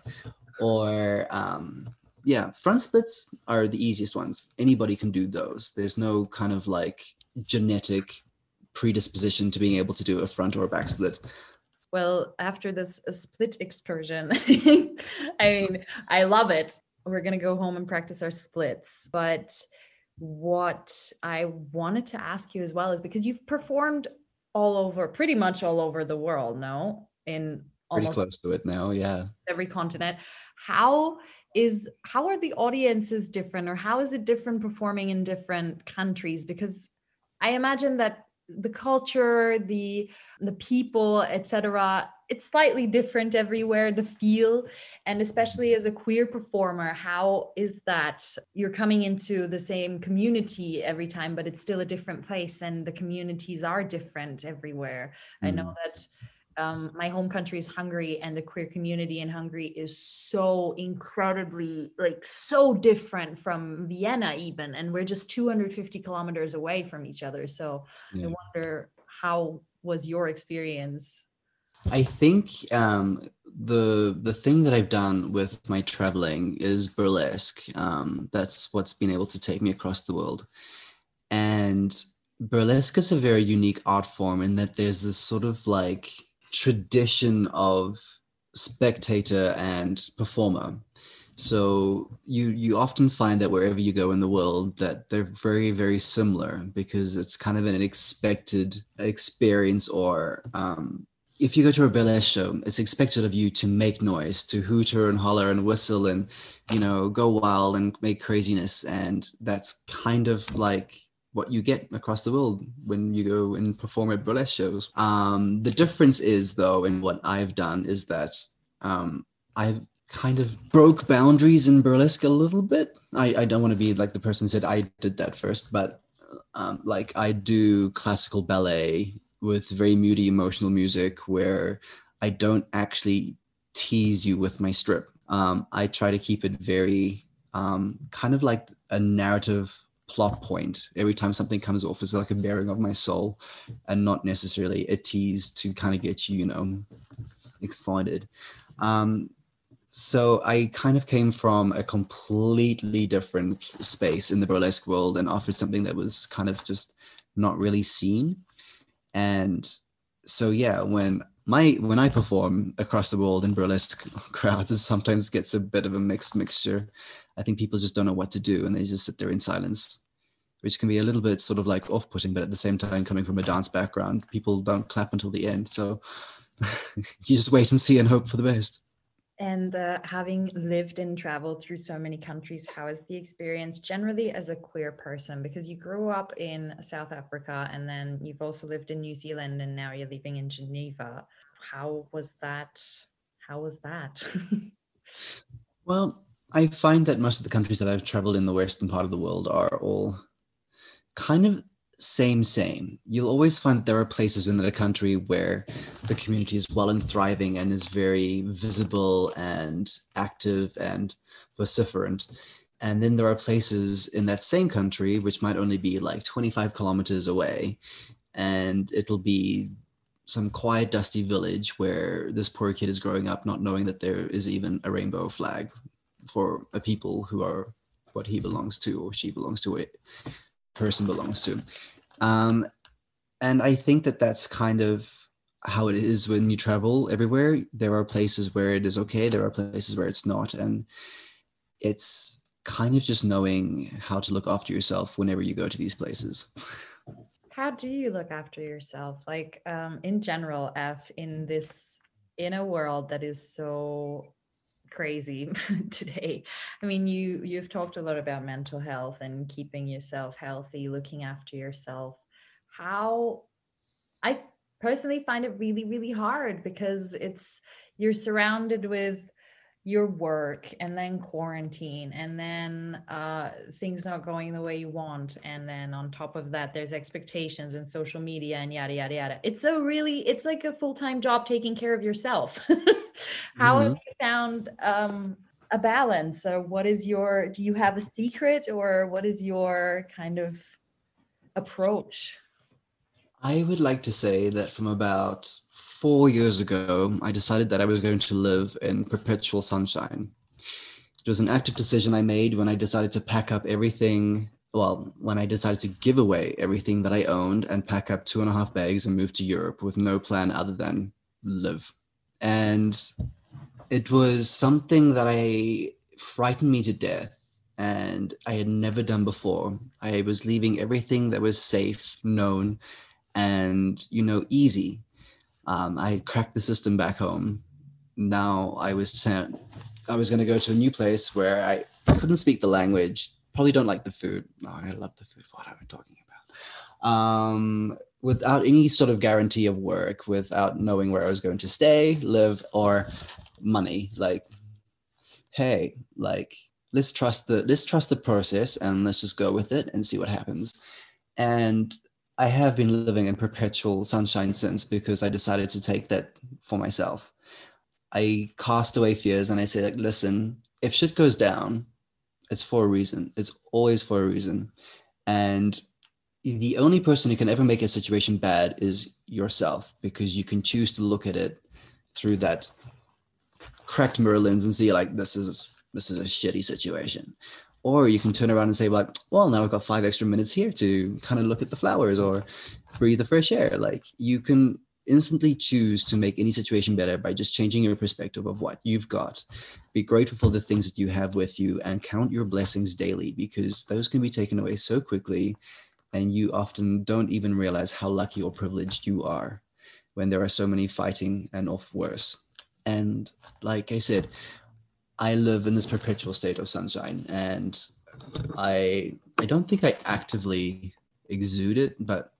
Or um, yeah, front splits are the easiest ones. Anybody can do those. There's no kind of like genetic predisposition to being able to do a front or a back split. Well, after this uh, split excursion, I mean, I love it. We're going to go home and practice our splits. But what I wanted to ask you as well is because you've performed all over, pretty much all over the world, no? In pretty close to it now, yeah. Every continent. How is how are the audiences different or how is it different performing in different countries because i imagine that the culture the the people etc it's slightly different everywhere the feel and especially as a queer performer how is that you're coming into the same community every time but it's still a different place and the communities are different everywhere mm. i know mm. that um, my home country is Hungary, and the queer community in Hungary is so incredibly, like, so different from Vienna, even. And we're just 250 kilometers away from each other. So yeah. I wonder how was your experience? I think um, the the thing that I've done with my traveling is burlesque. Um, that's what's been able to take me across the world, and burlesque is a very unique art form in that there's this sort of like tradition of spectator and performer. So you you often find that wherever you go in the world that they're very very similar because it's kind of an expected experience or um, if you go to a ballet show it's expected of you to make noise to hooter and holler and whistle and you know go wild and make craziness. And that's kind of like what you get across the world when you go and perform at burlesque shows. Um, the difference is, though, in what I've done is that um, I've kind of broke boundaries in burlesque a little bit. I, I don't want to be like the person said I did that first, but um, like I do classical ballet with very moody emotional music where I don't actually tease you with my strip. Um, I try to keep it very um, kind of like a narrative plot point every time something comes off is like a bearing of my soul and not necessarily a tease to kind of get you you know excited. Um so i kind of came from a completely different space in the burlesque world and offered something that was kind of just not really seen. And so yeah when my when i perform across the world in burlesque crowds it sometimes gets a bit of a mixed mixture I think people just don't know what to do and they just sit there in silence, which can be a little bit sort of like off putting, but at the same time, coming from a dance background, people don't clap until the end. So you just wait and see and hope for the best. And uh, having lived and traveled through so many countries, how is the experience generally as a queer person? Because you grew up in South Africa and then you've also lived in New Zealand and now you're living in Geneva. How was that? How was that? well, I find that most of the countries that I've traveled in the western part of the world are all kind of same same you'll always find that there are places within a country where the community is well and thriving and is very visible and active and vociferant and then there are places in that same country which might only be like 25 kilometers away and it'll be some quiet dusty village where this poor kid is growing up not knowing that there is even a rainbow flag for a people who are what he belongs to or she belongs to it person belongs to. Um, and I think that that's kind of how it is when you travel everywhere. There are places where it is okay, there are places where it's not. And it's kind of just knowing how to look after yourself whenever you go to these places. How do you look after yourself? Like um, in general, F, in this in a world that is so crazy today i mean you you've talked a lot about mental health and keeping yourself healthy looking after yourself how i personally find it really really hard because it's you're surrounded with your work and then quarantine and then uh, things not going the way you want. And then on top of that there's expectations and social media and yada yada yada. It's a really it's like a full-time job taking care of yourself. How mm-hmm. have you found um, a balance? So what is your do you have a secret or what is your kind of approach? I would like to say that from about four years ago, I decided that I was going to live in perpetual sunshine. It was an active decision I made when I decided to pack up everything. Well, when I decided to give away everything that I owned and pack up two and a half bags and move to Europe with no plan other than live. And it was something that I frightened me to death and I had never done before. I was leaving everything that was safe, known, and you know, easy um, I cracked the system back home. Now I was sent, I was going to go to a new place where I couldn't speak the language. Probably don't like the food. No, I love the food. What are we talking about? Um, without any sort of guarantee of work, without knowing where I was going to stay, live, or money. Like, hey, like let's trust the let's trust the process and let's just go with it and see what happens. And I have been living in perpetual sunshine since because I decided to take that for myself. I cast away fears and I said, like, listen, if shit goes down, it's for a reason. It's always for a reason. And the only person who can ever make a situation bad is yourself because you can choose to look at it through that cracked mirror lens and see like this is this is a shitty situation or you can turn around and say like well now i've got five extra minutes here to kind of look at the flowers or breathe the fresh air. Like you can instantly choose to make any situation better by just changing your perspective of what you've got. Be grateful for the things that you have with you and count your blessings daily because those can be taken away so quickly and you often don't even realize how lucky or privileged you are when there are so many fighting and off worse. And like i said I live in this perpetual state of sunshine, and I I don't think I actively exude it, but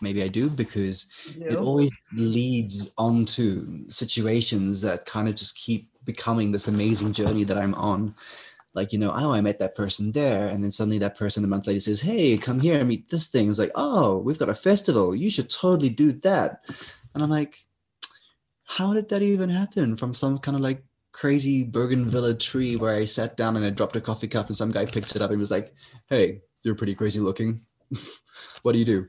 maybe I do because it always leads onto situations that kind of just keep becoming this amazing journey that I'm on. Like, you know, oh, I met that person there. And then suddenly that person a month later says, Hey, come here and meet this thing. It's like, oh, we've got a festival. You should totally do that. And I'm like, how did that even happen from some kind of like crazy bougainvillea tree where I sat down and I dropped a coffee cup and some guy picked it up and was like, Hey, you're pretty crazy looking. what do you do?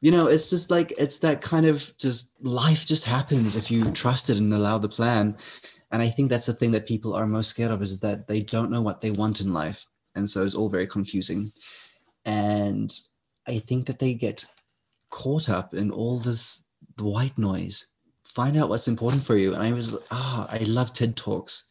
You know, it's just like, it's that kind of just life just happens if you trust it and allow the plan. And I think that's the thing that people are most scared of is that they don't know what they want in life. And so it's all very confusing. And I think that they get caught up in all this white noise find out what's important for you. And I was, ah, oh, I love TED Talks.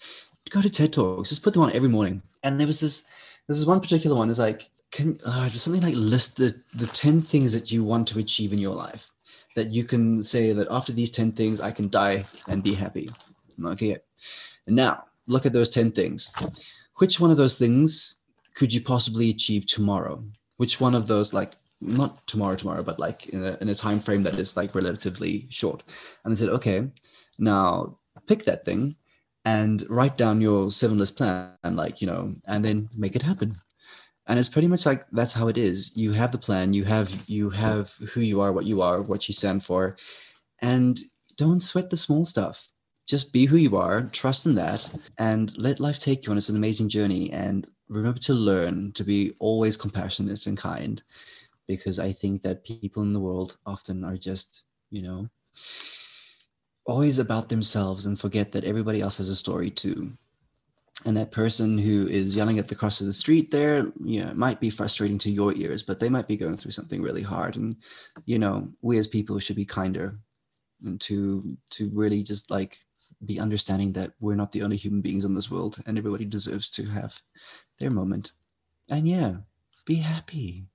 Go to TED Talks, just put them on every morning. And there was this, this is one particular one. Is like, can uh, something like list the the ten things that you want to achieve in your life, that you can say that after these ten things, I can die and be happy. Okay, Now, look at those 10 things. Which one of those things could you possibly achieve tomorrow? Which one of those, like, not tomorrow, tomorrow, but like in a, in a time frame that is like relatively short? And they said, okay, now pick that thing and write down your seven list plan, and like, you know, and then make it happen. And it's pretty much like that's how it is. You have the plan you have you have who you are what you are what you stand for and don't sweat the small stuff. Just be who you are trust in that and let life take you on. It's an amazing journey and remember to learn to be always compassionate and kind because i think that people in the world often are just you know always about themselves and forget that everybody else has a story too. And that person who is yelling at the cross of the street there you know might be frustrating to your ears but they might be going through something really hard. And you know we as people should be kinder and to to really just like be understanding that we're not the only human beings on this world and everybody deserves to have their moment. And yeah be happy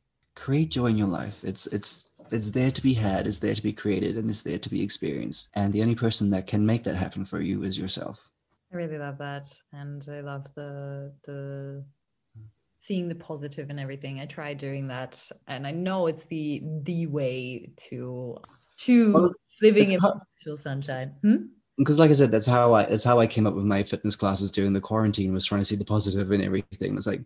create joy in your life it's it's it's there to be had it's there to be created and it's there to be experienced and the only person that can make that happen for you is yourself I really love that, and I love the the seeing the positive in everything. I try doing that, and I know it's the the way to to well, living in how, sunshine. Hmm? Because, like I said, that's how I that's how I came up with my fitness classes during the quarantine. Was trying to see the positive in everything. It's like,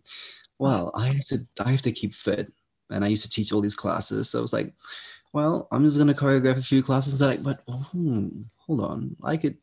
well, I have to I have to keep fit, and I used to teach all these classes, so I was like, well, I'm just gonna choreograph a few classes. But like, but oh, hold on, I could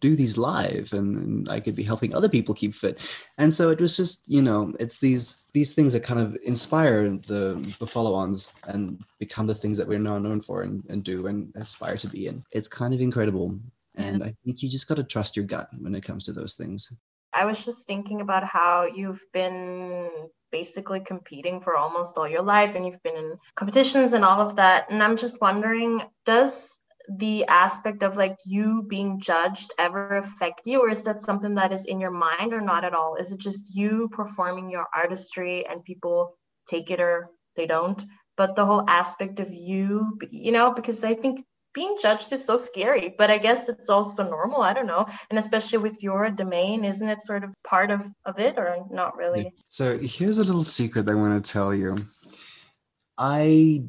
do these live and, and, i could be helping other people keep fit. And so it was just you know it's these these things that kind of inspire the the follow-ons and become the things that we're now known for and, and do and aspire to be. In it's kind of incredible. And i think you just got to trust your gut when it comes to those things. I was just thinking about how you've been basically competing for almost all your life and you've been in competitions and all of that. And i'm just wondering does the aspect of like you being judged ever affect you or is that something that is in your mind or not at all? Is it just you performing your artistry and people take it or they don't? But the whole aspect of you you know because i think being judged is so scary but i guess it's also normal i don't know and especially with your domain isn't it sort of part of of it or not really so here's a little secret i want to tell you i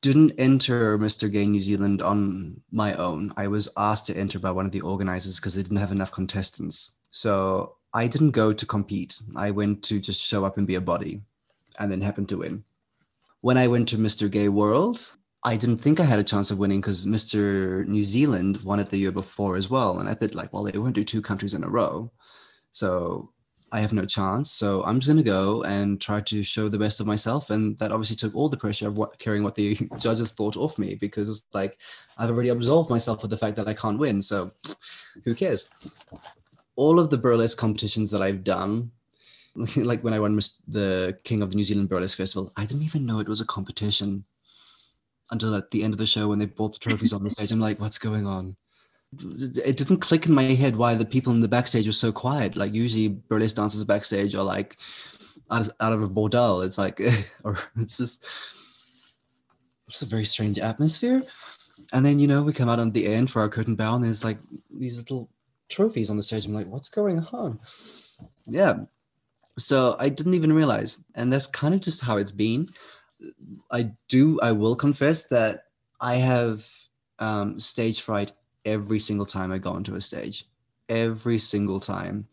didn't enter Mr. Gay New Zealand on my own. I was asked to enter by one of the organizers because they didn't have enough contestants. So I didn't go to compete. I went to just show up and be a body and then happened to win. When I went to Mr. Gay World, I didn't think I had a chance of winning because Mr. New Zealand won it the year before as well. And I thought, like, well, they won't do two countries in a row. So I have no chance. So I'm just going to go and try to show the best of myself. And that obviously took all the pressure of what, caring what the judges thought off me because it's like I've already absolved myself of the fact that I can't win. So who cares? All of the burlesque competitions that I've done, like when I won the King of the New Zealand Burlesque Festival, I didn't even know it was a competition until at the end of the show when they brought the trophies on the stage. I'm like, what's going on? it didn't click in my head why the people in the backstage were so quiet. Like usually burlesque dancers backstage are like out of, out of a bordel. It's like, or it's just, it's a very strange atmosphere. And then, you know, we come out on the end for our curtain bow and there's like these little trophies on the stage. I'm like, what's going on? Yeah. So I didn't even realize. And that's kind of just how it's been. I do, I will confess that I have um, stage fright every single time I go onto a stage. Every single time.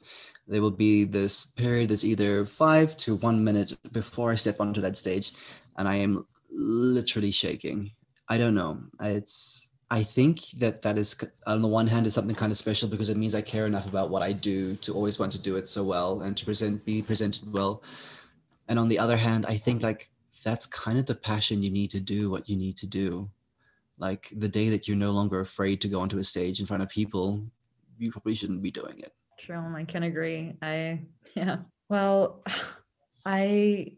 There will be this period that's either five to one minute before I step onto that stage, and I am literally shaking. I don't know. It's I think that that is on the one hand is something kind of special because it means I care enough about what I do to always want to do it so well and to present be presented well. And on the other hand, I think like that's kind of the passion you need to do what you need to do. Like the day that you're no longer afraid to go onto a stage in front of people you probably shouldn't be doing it. True i can agree. I yeah. Well i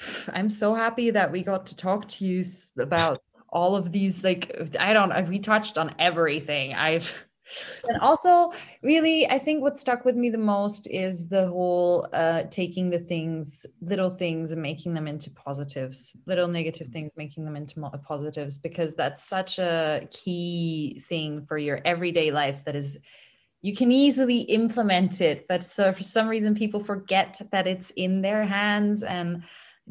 i'm so happy that we got to talk to you about all of these like i don't we touched on everything. I've and also really i think what stuck with me the most is the whole uh taking the things little things and making them into positives little negative things making them into positives because that's such a key thing for your everyday life that is you can easily implement it but so for some reason people forget that it's in their hands and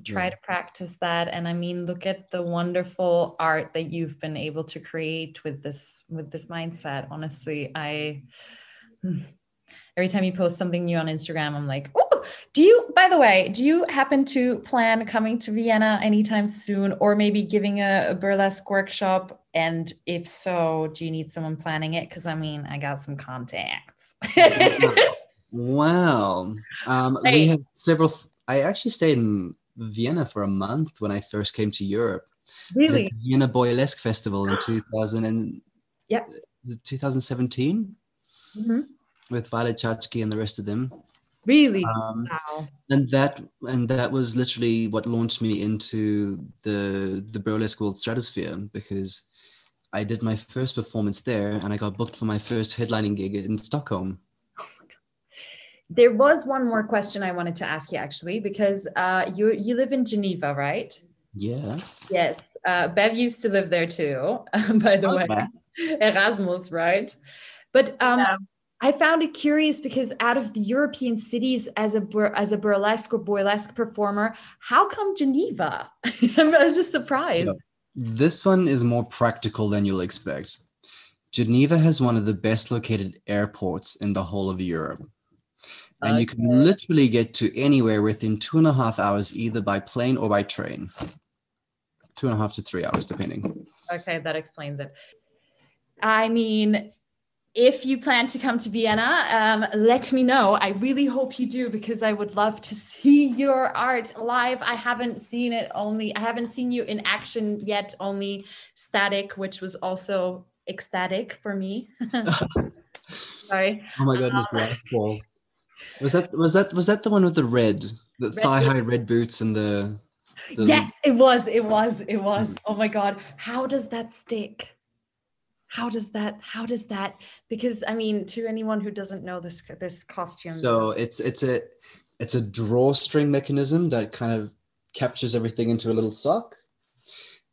try yeah. to practice that and i mean look at the wonderful art that you've been able to create with this with this mindset. Honestly i every time you post something new on instagram i'm like oh do you by the way do you happen to plan coming to vienna anytime soon or maybe giving a, a burlesque workshop? And if so do you need someone planning it? Because i mean i got some contacts. Wow. Um, we have several i actually stayed in Vienna for a month when I first came to Europe. Really? Vienna Boylesque Festival in 2000 and yep. 2017 mm-hmm. with Violet Chachki and the rest of them. Really? Um, wow. And that and that was literally what launched me into the the burlesque world stratosphere because I did my first performance there and I got booked for my first headlining gig in Stockholm there was one more question I wanted to ask you actually, because uh, you you live in Geneva, right? Yes. Yes. Uh, Bev used to live there too, by the okay. way. Erasmus, right? But um, yeah. I found it curious because out of the European cities, as a as a burlesque or burlesque performer, how come Geneva? I was just surprised. This one is more practical than you'll expect. Geneva has one of the best located airports in the whole of Europe and okay. you can literally get to anywhere within two and a half hours either by plane or by train. Two and a half to three hours depending. Okay that explains it. I mean if you plan to come to vienna um, let me know. I really hope you do because i would love to see your art live. I haven't seen it only i haven't seen you in action yet only static which was also ecstatic for me. Sorry. Oh my goodness uh, was that was that was that the one with the red, the thigh high red boots and the, the Yes, it was. It was. It was. Oh my god, how does that stick? How does that how does that because I mean to anyone who doesn't know this this costume So it's it's a it's a drawstring mechanism that kind of captures everything into a little sock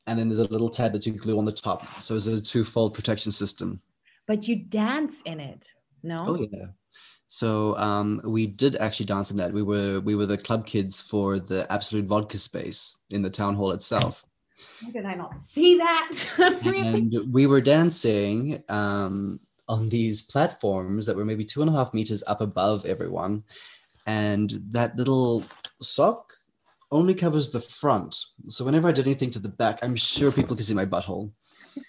and then there's a little tab that you glue on the top. So it's a two-fold protection system. But you dance in it, no? Oh yeah. So um, we did actually dance in that. We were we were the club kids for the Absolut Vodka space in the town hall itself. How did I not see that? and we were dancing um, on these platforms that were maybe two and a half meters up above everyone, and that little sock only covers the front. So whenever I did anything to the back, I'm sure people could see my butthole.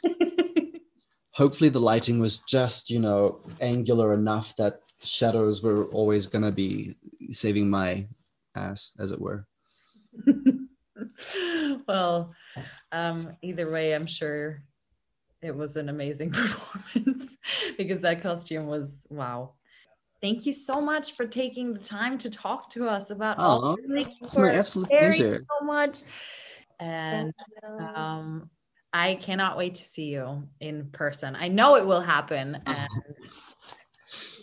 Hopefully, the lighting was just you know angular enough that shadows were always gonna be saving my ass, as it were. well, um, either way, I'm sure it was an amazing performance because that costume was wow. Thank you so much for taking the time to talk to us about oh, all this. It's my absolute pleasure. So much, and um, I cannot wait to see you in person. I know it will happen, and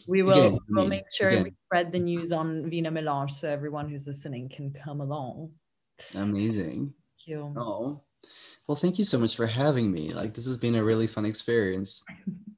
we will we'll make sure again. we spread the news on Vina Melange so everyone who's listening can come along. Amazing. Thank you. Oh. Well, thank you so much for having me. Like this has been a really fun experience.